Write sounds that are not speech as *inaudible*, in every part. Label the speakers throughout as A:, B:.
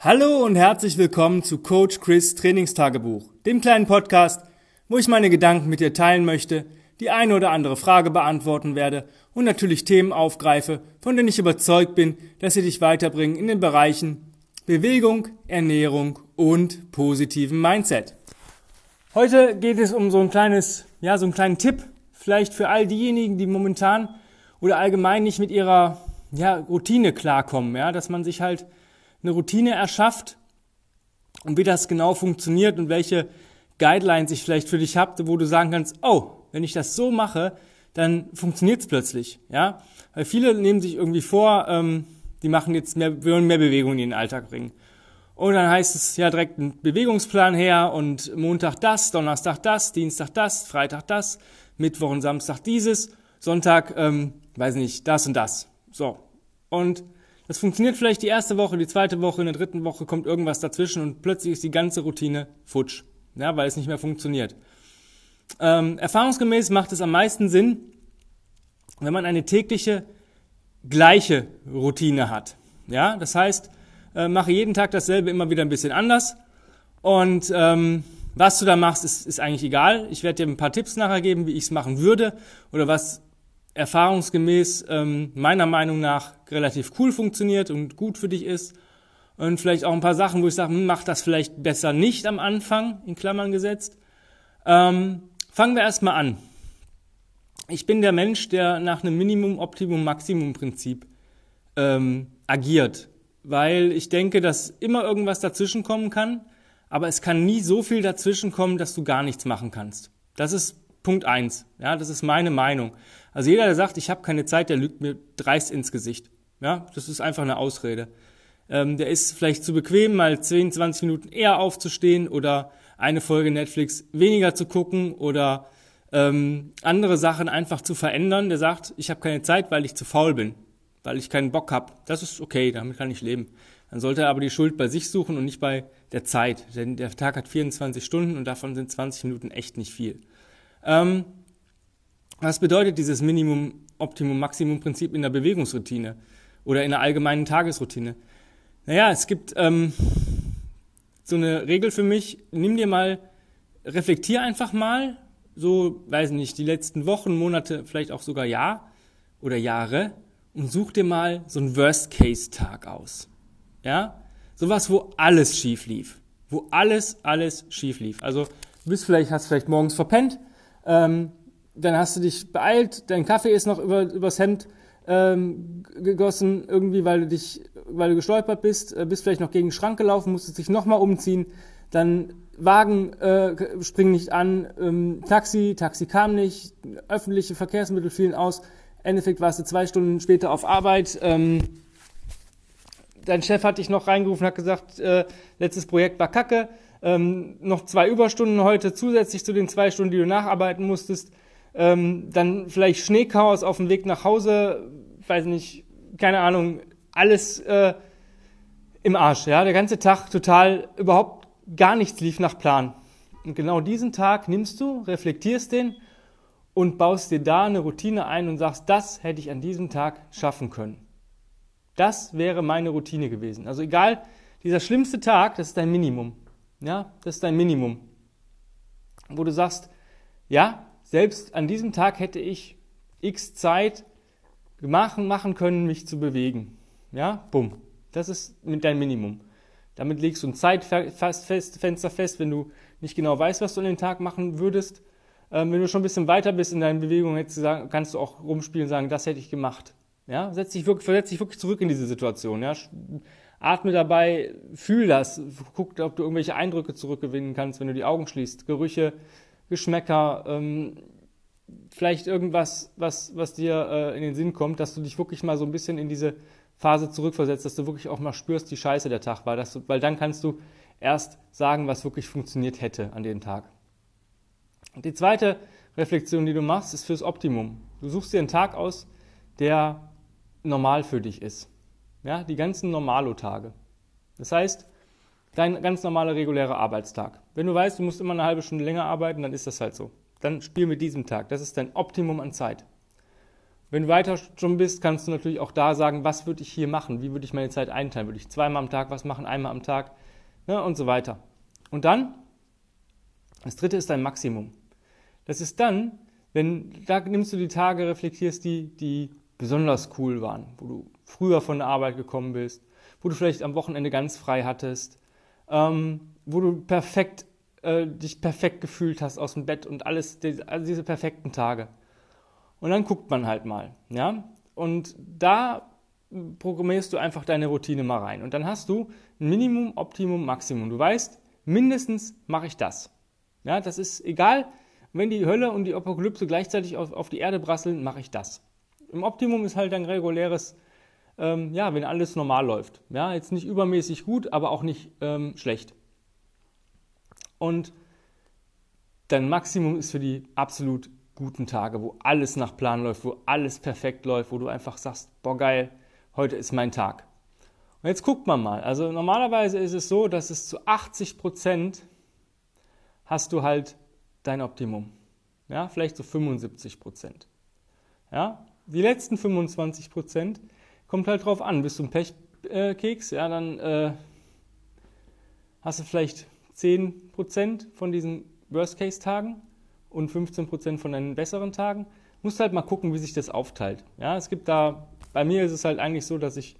A: Hallo und herzlich willkommen zu Coach Chris Trainingstagebuch, dem kleinen Podcast, wo ich meine Gedanken mit dir teilen möchte, die eine oder andere Frage beantworten werde und natürlich Themen aufgreife, von denen ich überzeugt bin, dass sie dich weiterbringen in den Bereichen Bewegung, Ernährung und positiven Mindset. Heute geht es um so ein kleines, ja, so einen kleinen Tipp, vielleicht für all diejenigen, die momentan oder allgemein nicht mit ihrer ja, Routine klarkommen, ja, dass man sich halt eine Routine erschafft und wie das genau funktioniert und welche Guidelines ich vielleicht für dich habe, wo du sagen kannst, oh, wenn ich das so mache, dann funktioniert es plötzlich, ja, weil viele nehmen sich irgendwie vor, ähm, die machen jetzt mehr, wollen mehr Bewegung in den Alltag bringen. Und dann heißt es ja direkt ein Bewegungsplan her und Montag das, Donnerstag das, Dienstag das, Freitag das, Mittwoch und Samstag dieses, Sonntag, ähm, weiß nicht, das und das. So. Und das funktioniert vielleicht die erste Woche, die zweite Woche, in der dritten Woche kommt irgendwas dazwischen und plötzlich ist die ganze Routine futsch, ja, weil es nicht mehr funktioniert. Ähm, erfahrungsgemäß macht es am meisten Sinn, wenn man eine tägliche gleiche Routine hat. Ja, das heißt, äh, mache jeden Tag dasselbe immer wieder ein bisschen anders und ähm, was du da machst, ist, ist eigentlich egal. Ich werde dir ein paar Tipps nachher geben, wie ich es machen würde oder was erfahrungsgemäß ähm, meiner Meinung nach relativ cool funktioniert und gut für dich ist. Und vielleicht auch ein paar Sachen, wo ich sage, hm, mach das vielleicht besser nicht am Anfang, in Klammern gesetzt. Ähm, fangen wir erstmal an. Ich bin der Mensch, der nach einem Minimum, Optimum, Maximum Prinzip ähm, agiert. Weil ich denke, dass immer irgendwas dazwischen kommen kann, aber es kann nie so viel dazwischen kommen, dass du gar nichts machen kannst. Das ist Punkt eins. Ja, das ist meine Meinung. Also jeder, der sagt, ich habe keine Zeit, der lügt mir dreist ins Gesicht. Ja, das ist einfach eine Ausrede. Ähm, der ist vielleicht zu bequem, mal 10, 20 Minuten eher aufzustehen oder eine Folge Netflix weniger zu gucken oder ähm, andere Sachen einfach zu verändern. Der sagt, ich habe keine Zeit, weil ich zu faul bin, weil ich keinen Bock habe. Das ist okay, damit kann ich leben. Dann sollte er aber die Schuld bei sich suchen und nicht bei der Zeit. Denn der Tag hat 24 Stunden und davon sind 20 Minuten echt nicht viel. Ähm, was bedeutet dieses Minimum, Optimum, Maximum Prinzip in der Bewegungsroutine oder in der allgemeinen Tagesroutine? Naja, es gibt ähm, so eine Regel für mich, nimm dir mal, reflektier einfach mal, so, weiß nicht, die letzten Wochen, Monate, vielleicht auch sogar Jahr oder Jahre und such dir mal so einen Worst-Case-Tag aus. Ja? Sowas, wo alles schief lief. Wo alles, alles schief lief. Also, du bist vielleicht, hast vielleicht morgens verpennt, ähm, dann hast du dich beeilt, dein Kaffee ist noch über, übers Hemd ähm, gegossen, irgendwie, weil du dich, weil du gestolpert bist, äh, bist vielleicht noch gegen den Schrank gelaufen, musstest dich nochmal umziehen, dann Wagen äh, springen nicht an, ähm, Taxi, Taxi kam nicht, öffentliche Verkehrsmittel fielen aus, Endeffekt warst du zwei Stunden später auf Arbeit, ähm, dein Chef hat dich noch reingerufen, hat gesagt, äh, letztes Projekt war kacke, ähm, noch zwei Überstunden heute zusätzlich zu den zwei Stunden, die du nacharbeiten musstest, ähm, dann vielleicht Schneechaos auf dem Weg nach Hause, weiß nicht, keine Ahnung, alles äh, im Arsch, ja, der ganze Tag total überhaupt gar nichts lief nach Plan. Und genau diesen Tag nimmst du, reflektierst den und baust dir da eine Routine ein und sagst, das hätte ich an diesem Tag schaffen können. Das wäre meine Routine gewesen. Also egal, dieser schlimmste Tag, das ist dein Minimum. Ja, das ist dein Minimum. Wo du sagst, ja, selbst an diesem Tag hätte ich x Zeit machen, machen können, mich zu bewegen. Ja, bumm. Das ist mit dein Minimum. Damit legst du ein Zeitfenster fest, wenn du nicht genau weißt, was du an dem Tag machen würdest. Ähm, wenn du schon ein bisschen weiter bist in deinen Bewegungen, kannst du auch rumspielen und sagen, das hätte ich gemacht. Ja, setz dich wirklich, versetz dich wirklich zurück in diese Situation. Ja, atme dabei, fühl das, guck, ob du irgendwelche Eindrücke zurückgewinnen kannst, wenn du die Augen schließt, Gerüche, Geschmäcker, ähm, vielleicht irgendwas, was, was dir äh, in den Sinn kommt, dass du dich wirklich mal so ein bisschen in diese Phase zurückversetzt, dass du wirklich auch mal spürst, wie scheiße der Tag war, du, weil dann kannst du erst sagen, was wirklich funktioniert hätte an dem Tag. Die zweite Reflexion, die du machst, ist fürs Optimum. Du suchst dir einen Tag aus, der normal für dich ist. Ja, die ganzen Normalo-Tage. Das heißt, dein ganz normaler regulärer Arbeitstag. Wenn du weißt, du musst immer eine halbe Stunde länger arbeiten, dann ist das halt so. Dann spiel mit diesem Tag. Das ist dein Optimum an Zeit. Wenn du weiter schon bist, kannst du natürlich auch da sagen, was würde ich hier machen? Wie würde ich meine Zeit einteilen? Würde ich zweimal am Tag was machen, einmal am Tag ne, und so weiter. Und dann, das dritte ist dein Maximum. Das ist dann, wenn, da nimmst du die Tage, reflektierst die, die besonders cool waren, wo du früher von der Arbeit gekommen bist, wo du vielleicht am Wochenende ganz frei hattest, ähm, wo du perfekt, äh, dich perfekt gefühlt hast aus dem Bett und alles, also diese perfekten Tage. Und dann guckt man halt mal, ja. Und da programmierst du einfach deine Routine mal rein. Und dann hast du ein Minimum, Optimum, Maximum. Du weißt, mindestens mache ich das. Ja, das ist egal, wenn die Hölle und die Apokalypse gleichzeitig auf, auf die Erde brasseln, mache ich das. Im Optimum ist halt ein reguläres, ähm, ja, wenn alles normal läuft. Ja, jetzt nicht übermäßig gut, aber auch nicht ähm, schlecht. Und dein Maximum ist für die absolut guten Tage, wo alles nach Plan läuft, wo alles perfekt läuft, wo du einfach sagst, boah geil, heute ist mein Tag. Und jetzt guckt man mal. Also normalerweise ist es so, dass es zu 80 Prozent hast du halt dein Optimum. Ja, vielleicht so 75 Prozent. Ja, die letzten 25 Prozent kommt halt drauf an. Bist du ein Pechkeks, ja, dann äh, hast du vielleicht 10 Prozent von diesen Worst-Case-Tagen und 15% von deinen besseren Tagen. Musst halt mal gucken, wie sich das aufteilt. Ja, es gibt da, bei mir ist es halt eigentlich so, dass ich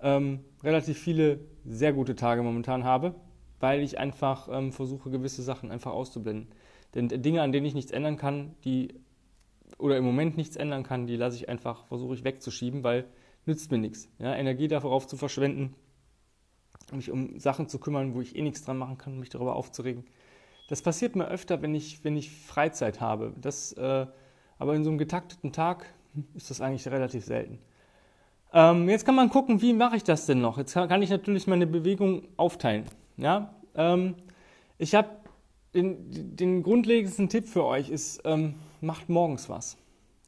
A: ähm, relativ viele sehr gute Tage momentan habe, weil ich einfach ähm, versuche, gewisse Sachen einfach auszublenden. Denn Dinge, an denen ich nichts ändern kann, die oder im Moment nichts ändern kann, die lasse ich einfach, versuche ich wegzuschieben, weil nützt mir nichts. Ja, Energie darauf zu verschwenden, mich um Sachen zu kümmern, wo ich eh nichts dran machen kann, mich darüber aufzuregen. Das passiert mir öfter, wenn ich, wenn ich Freizeit habe. Das, äh, aber in so einem getakteten Tag ist das eigentlich relativ selten. Ähm, jetzt kann man gucken, wie mache ich das denn noch? Jetzt kann, kann ich natürlich meine Bewegung aufteilen. Ja? Ähm, ich habe den, den, grundlegendsten Tipp für euch ist, ähm, macht morgens was.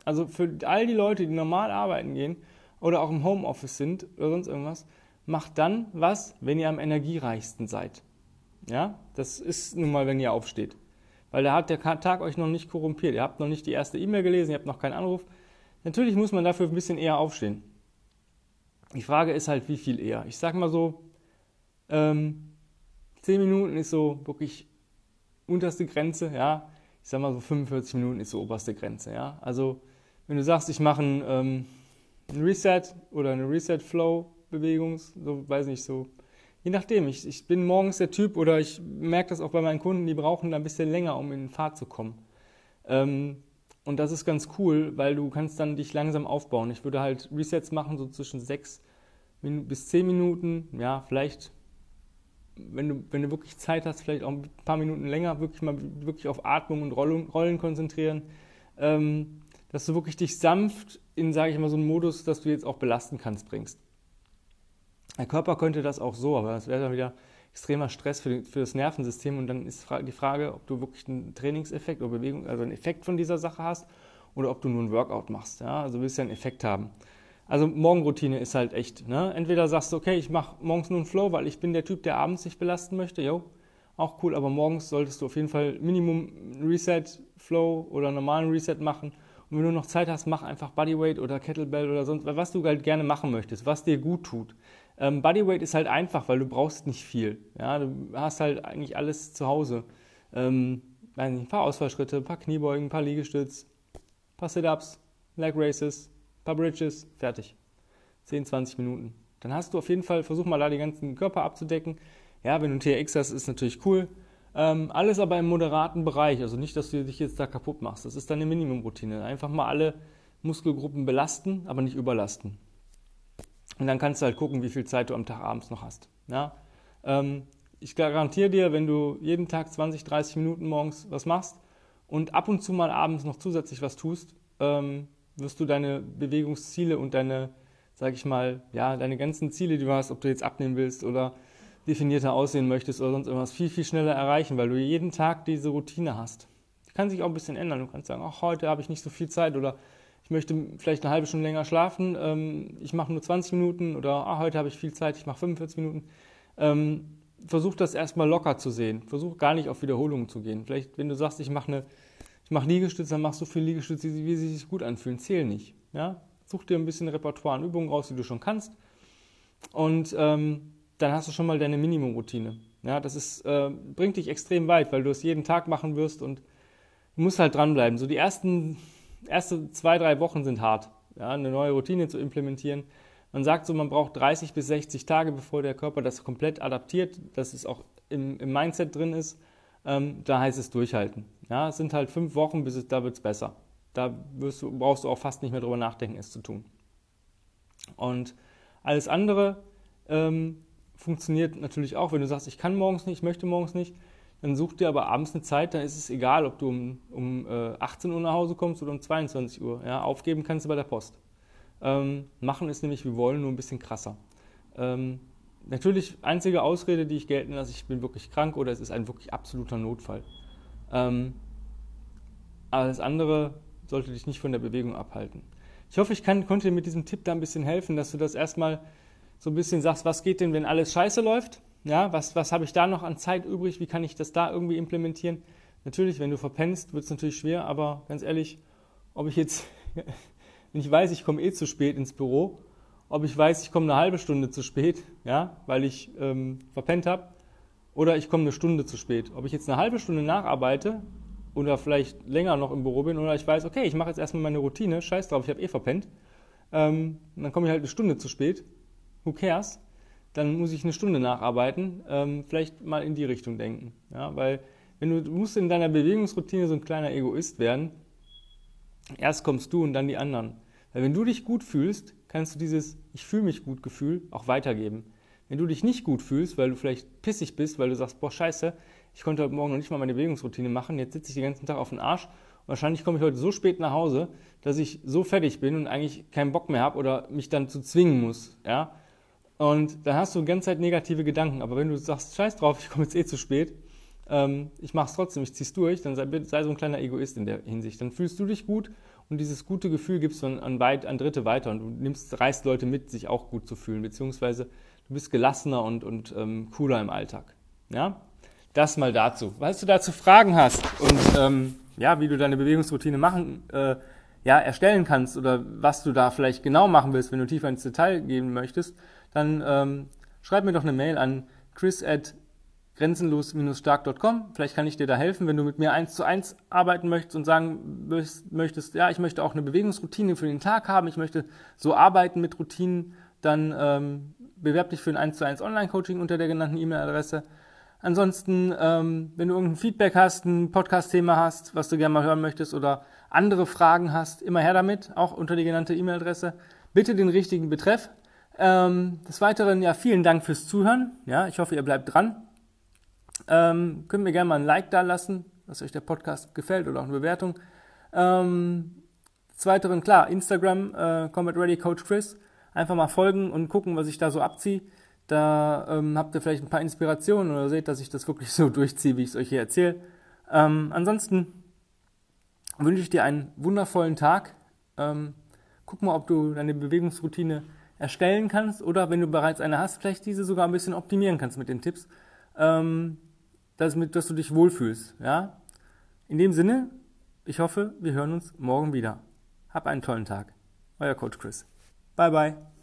A: Also für all die Leute, die normal arbeiten gehen oder auch im Homeoffice sind oder sonst irgendwas, macht dann was, wenn ihr am energiereichsten seid. Ja, das ist nun mal, wenn ihr aufsteht. Weil da hat der Tag euch noch nicht korrumpiert. Ihr habt noch nicht die erste E-Mail gelesen, ihr habt noch keinen Anruf. Natürlich muss man dafür ein bisschen eher aufstehen. Die Frage ist halt, wie viel eher. Ich sag mal so, ähm, 10 Minuten ist so wirklich unterste Grenze, ja. Ich sag mal so 45 Minuten ist so oberste Grenze, ja. Also, wenn du sagst, ich mache einen, ähm, einen Reset oder eine Reset-Flow-Bewegung, so, weiß nicht, so Je nachdem, ich, ich bin morgens der Typ oder ich merke das auch bei meinen Kunden, die brauchen da ein bisschen länger, um in Fahrt zu kommen. Ähm, und das ist ganz cool, weil du kannst dann dich langsam aufbauen. Ich würde halt Resets machen, so zwischen sechs bis zehn Minuten, ja, vielleicht, wenn du, wenn du wirklich Zeit hast, vielleicht auch ein paar Minuten länger, wirklich mal wirklich auf Atmung und Rollen, Rollen konzentrieren, ähm, dass du wirklich dich sanft in, sage ich mal, so einen Modus, dass du jetzt auch belasten kannst, bringst. Der Körper könnte das auch so, aber das wäre dann wieder extremer Stress für, für, das Nervensystem und dann ist die Frage, ob du wirklich einen Trainingseffekt oder Bewegung, also einen Effekt von dieser Sache hast oder ob du nur einen Workout machst. Ja? Also willst du einen Effekt haben. Also Morgenroutine ist halt echt. Ne? Entweder sagst du, okay, ich mache morgens nur einen Flow, weil ich bin der Typ, der abends sich belasten möchte. Jo, auch cool, aber morgens solltest du auf jeden Fall Minimum Reset Flow oder normalen Reset machen. Und wenn du noch Zeit hast, mach einfach Bodyweight oder Kettlebell oder sonst was du halt gerne machen möchtest, was dir gut tut. Ähm, Bodyweight ist halt einfach, weil du brauchst nicht viel. Ja, du hast halt eigentlich alles zu Hause. Ähm, ein paar Ausfallschritte, ein paar Kniebeugen, ein paar Liegestütz, ein paar Sit-Ups, Leg Races, paar Bridges, fertig. 10, 20 Minuten. Dann hast du auf jeden Fall, versuch mal da die ganzen Körper abzudecken. Ja, wenn du TRX hast, ist natürlich cool. Ähm, alles aber im moderaten Bereich, also nicht, dass du dich jetzt da kaputt machst. Das ist deine Minimumroutine. Einfach mal alle Muskelgruppen belasten, aber nicht überlasten. Und dann kannst du halt gucken, wie viel Zeit du am Tag abends noch hast. Ja? Ähm, ich garantiere dir, wenn du jeden Tag 20, 30 Minuten morgens was machst und ab und zu mal abends noch zusätzlich was tust, ähm, wirst du deine Bewegungsziele und deine, sag ich mal, ja, deine ganzen Ziele, die du hast, ob du jetzt abnehmen willst oder definierter aussehen möchtest oder sonst irgendwas, viel, viel schneller erreichen, weil du jeden Tag diese Routine hast. Die kann sich auch ein bisschen ändern. Du kannst sagen, ach, heute habe ich nicht so viel Zeit oder ich möchte vielleicht eine halbe Stunde länger schlafen, ähm, ich mache nur 20 Minuten oder ah, heute habe ich viel Zeit, ich mache 45 Minuten. Ähm, versuch das erstmal locker zu sehen. Versuch gar nicht auf Wiederholungen zu gehen. Vielleicht, wenn du sagst, ich mache eine, ich mache Liegestütze, dann machst du viel Liegestütze, wie sie sich gut anfühlen. Zähl nicht. Ja? Such dir ein bisschen Repertoire an Übungen raus, die du schon kannst. Und ähm, dann hast du schon mal deine Minimumroutine. Ja, das ist, äh, bringt dich extrem weit, weil du es jeden Tag machen wirst und du musst halt dranbleiben. So die ersten, erste zwei, drei Wochen sind hart, ja, eine neue Routine zu implementieren. Man sagt so, man braucht 30 bis 60 Tage, bevor der Körper das komplett adaptiert, dass es auch im, im Mindset drin ist. Ähm, da heißt es durchhalten. Ja, es sind halt fünf Wochen, bis es, da wird es besser. Da du, brauchst du auch fast nicht mehr drüber nachdenken, es zu tun. Und alles andere ähm, funktioniert natürlich auch, wenn du sagst, ich kann morgens nicht, ich möchte morgens nicht, dann such dir aber abends eine Zeit, dann ist es egal, ob du um, um äh, 18 Uhr nach Hause kommst oder um 22 Uhr. Ja, aufgeben kannst du bei der Post. Ähm, machen ist nämlich, wir wollen, nur ein bisschen krasser. Ähm, natürlich, einzige Ausrede, die ich gelten lasse, ich bin wirklich krank oder es ist ein wirklich absoluter Notfall. Ähm, alles andere sollte dich nicht von der Bewegung abhalten. Ich hoffe, ich kann, konnte dir mit diesem Tipp da ein bisschen helfen, dass du das erstmal so ein bisschen sagst, was geht denn, wenn alles scheiße läuft? Ja, was, was habe ich da noch an Zeit übrig? Wie kann ich das da irgendwie implementieren? Natürlich, wenn du verpennst, wird es natürlich schwer, aber ganz ehrlich, ob ich jetzt, *laughs* wenn ich weiß, ich komme eh zu spät ins Büro, ob ich weiß, ich komme eine halbe Stunde zu spät, ja, weil ich ähm, verpennt habe, oder ich komme eine Stunde zu spät. Ob ich jetzt eine halbe Stunde nacharbeite oder vielleicht länger noch im Büro bin, oder ich weiß, okay, ich mache jetzt erstmal meine Routine, scheiß drauf, ich habe eh verpennt, ähm, dann komme ich halt eine Stunde zu spät, who cares? Dann muss ich eine Stunde nacharbeiten, ähm, vielleicht mal in die Richtung denken. Ja, weil wenn du, du musst in deiner Bewegungsroutine so ein kleiner Egoist werden, erst kommst du und dann die anderen. Weil wenn du dich gut fühlst, kannst du dieses Ich fühle mich gut Gefühl auch weitergeben. Wenn du dich nicht gut fühlst, weil du vielleicht pissig bist, weil du sagst, boah, scheiße, ich konnte heute Morgen noch nicht mal meine Bewegungsroutine machen, jetzt sitze ich den ganzen Tag auf den Arsch wahrscheinlich komme ich heute so spät nach Hause, dass ich so fertig bin und eigentlich keinen Bock mehr habe oder mich dann zu zwingen muss. Ja? Und dann hast du die ganze Zeit negative Gedanken. Aber wenn du sagst, scheiß drauf, ich komme jetzt eh zu spät, ähm, ich mache es trotzdem, ich zieh's durch, dann sei, sei, so ein kleiner Egoist in der Hinsicht. Dann fühlst du dich gut und dieses gute Gefühl gibst du an, an, weit, an Dritte weiter und du nimmst, reißt Leute mit, sich auch gut zu fühlen, beziehungsweise du bist gelassener und, und ähm, cooler im Alltag. Ja? Das mal dazu. Falls du dazu Fragen hast und ähm, ja, wie du deine Bewegungsroutine machen, äh, ja, erstellen kannst oder was du da vielleicht genau machen willst, wenn du tiefer ins Detail gehen möchtest, dann ähm, schreib mir doch eine Mail an chris at grenzenlos-stark.com. Vielleicht kann ich dir da helfen, wenn du mit mir eins zu eins arbeiten möchtest und sagen möchtest, ja, ich möchte auch eine Bewegungsroutine für den Tag haben, ich möchte so arbeiten mit Routinen, dann ähm, bewerb dich für ein 1 zu 1 Online-Coaching unter der genannten E-Mail-Adresse. Ansonsten, ähm, wenn du irgendein Feedback hast, ein Podcast-Thema hast, was du gerne mal hören möchtest oder andere Fragen hast, immer her damit, auch unter die genannte E-Mail-Adresse. Bitte den richtigen Betreff. Ähm, des Weiteren, ja, vielen Dank fürs Zuhören. Ja, ich hoffe, ihr bleibt dran. Ähm, könnt mir gerne mal ein Like da lassen, dass euch der Podcast gefällt oder auch eine Bewertung. Ähm, des Weiteren, klar, Instagram, äh, Combat Ready Coach Chris. Einfach mal folgen und gucken, was ich da so abziehe. Da ähm, habt ihr vielleicht ein paar Inspirationen oder seht, dass ich das wirklich so *laughs* durchziehe, wie ich es euch hier erzähle. Ähm, ansonsten wünsche ich dir einen wundervollen Tag. Ähm, guck mal, ob du deine Bewegungsroutine erstellen kannst oder wenn du bereits eine hast, vielleicht diese sogar ein bisschen optimieren kannst mit den Tipps, ähm, dass, mit, dass du dich wohlfühlst. Ja? In dem Sinne, ich hoffe, wir hören uns morgen wieder. Hab einen tollen Tag. Euer Coach Chris. Bye bye.